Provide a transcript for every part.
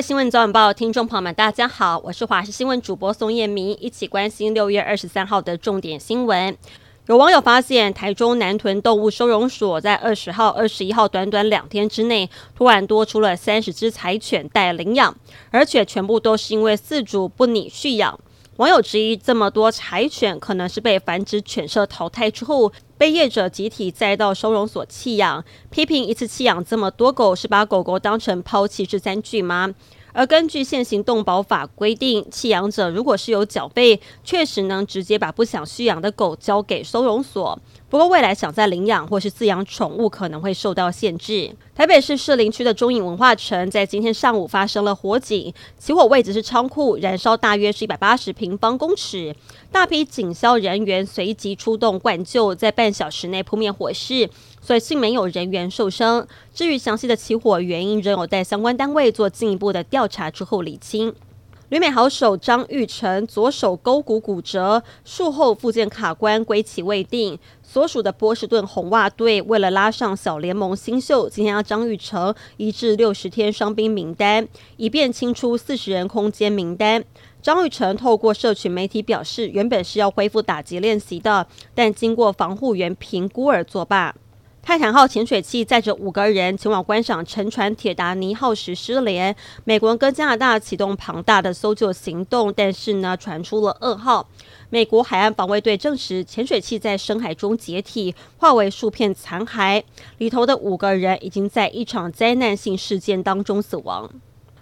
新闻早晚报听众朋友们，大家好，我是华视新闻主播宋燕明，一起关心六月二十三号的重点新闻。有网友发现，台中南屯动物收容所在二十号、二十一号短短两天之内，突然多出了三十只柴犬待领养，而且全部都是因为饲主不拟续养。网友质疑，这么多柴犬可能是被繁殖犬舍淘汰之后，被业者集体载到收容所弃养，批评一次弃养这么多狗，是把狗狗当成抛弃式餐具吗？而根据现行动保法规定，弃养者如果是有缴费，确实能直接把不想续养的狗交给收容所。不过，未来想再领养或是饲养宠物，可能会受到限制。台北市士林区的中影文化城在今天上午发生了火警，起火位置是仓库，燃烧大约是一百八十平方公尺。大批警消人员随即出动灌救，在半小时内扑灭火势，所幸没有人员受伤。至于详细的起火原因，仍有待相关单位做进一步的调查之后理清。旅美好手张玉成左手勾骨骨折，术后复健卡关，归期未定。所属的波士顿红袜队为了拉上小联盟新秀，今天让张玉成移至六十天伤兵名单，以便清出四十人空间名单。张玉成透过社群媒体表示，原本是要恢复打击练习的，但经过防护员评估而作罢。泰坦号潜水器载着五个人前往观赏沉船铁达尼号时失联，美国跟加拿大启动庞大的搜救行动，但是呢，传出了噩耗。美国海岸防卫队证实，潜水器在深海中解体，化为数片残骸，里头的五个人已经在一场灾难性事件当中死亡。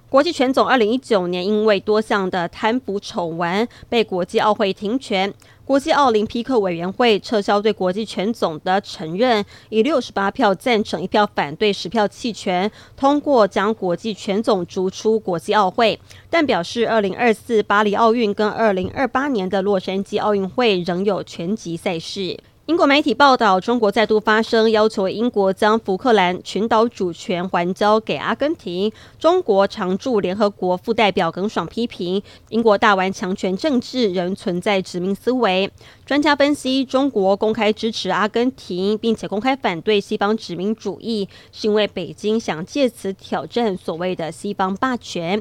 国际拳总二零一九年因为多项的贪腐丑闻被国际奥会停权，国际奥林匹克委员会撤销对国际拳总的承认，以六十八票赞成、一票反对、十票弃权通过将国际拳总逐出国际奥会，但表示二零二四巴黎奥运跟二零二八年的洛杉矶奥运会仍有拳击赛事。英国媒体报道，中国再度发声，要求英国将福克兰群岛主权还交给阿根廷。中国常驻联合国副代表耿爽批评，英国大玩强权政治，仍存在殖民思维。专家分析，中国公开支持阿根廷，并且公开反对西方殖民主义，是因为北京想借此挑战所谓的西方霸权。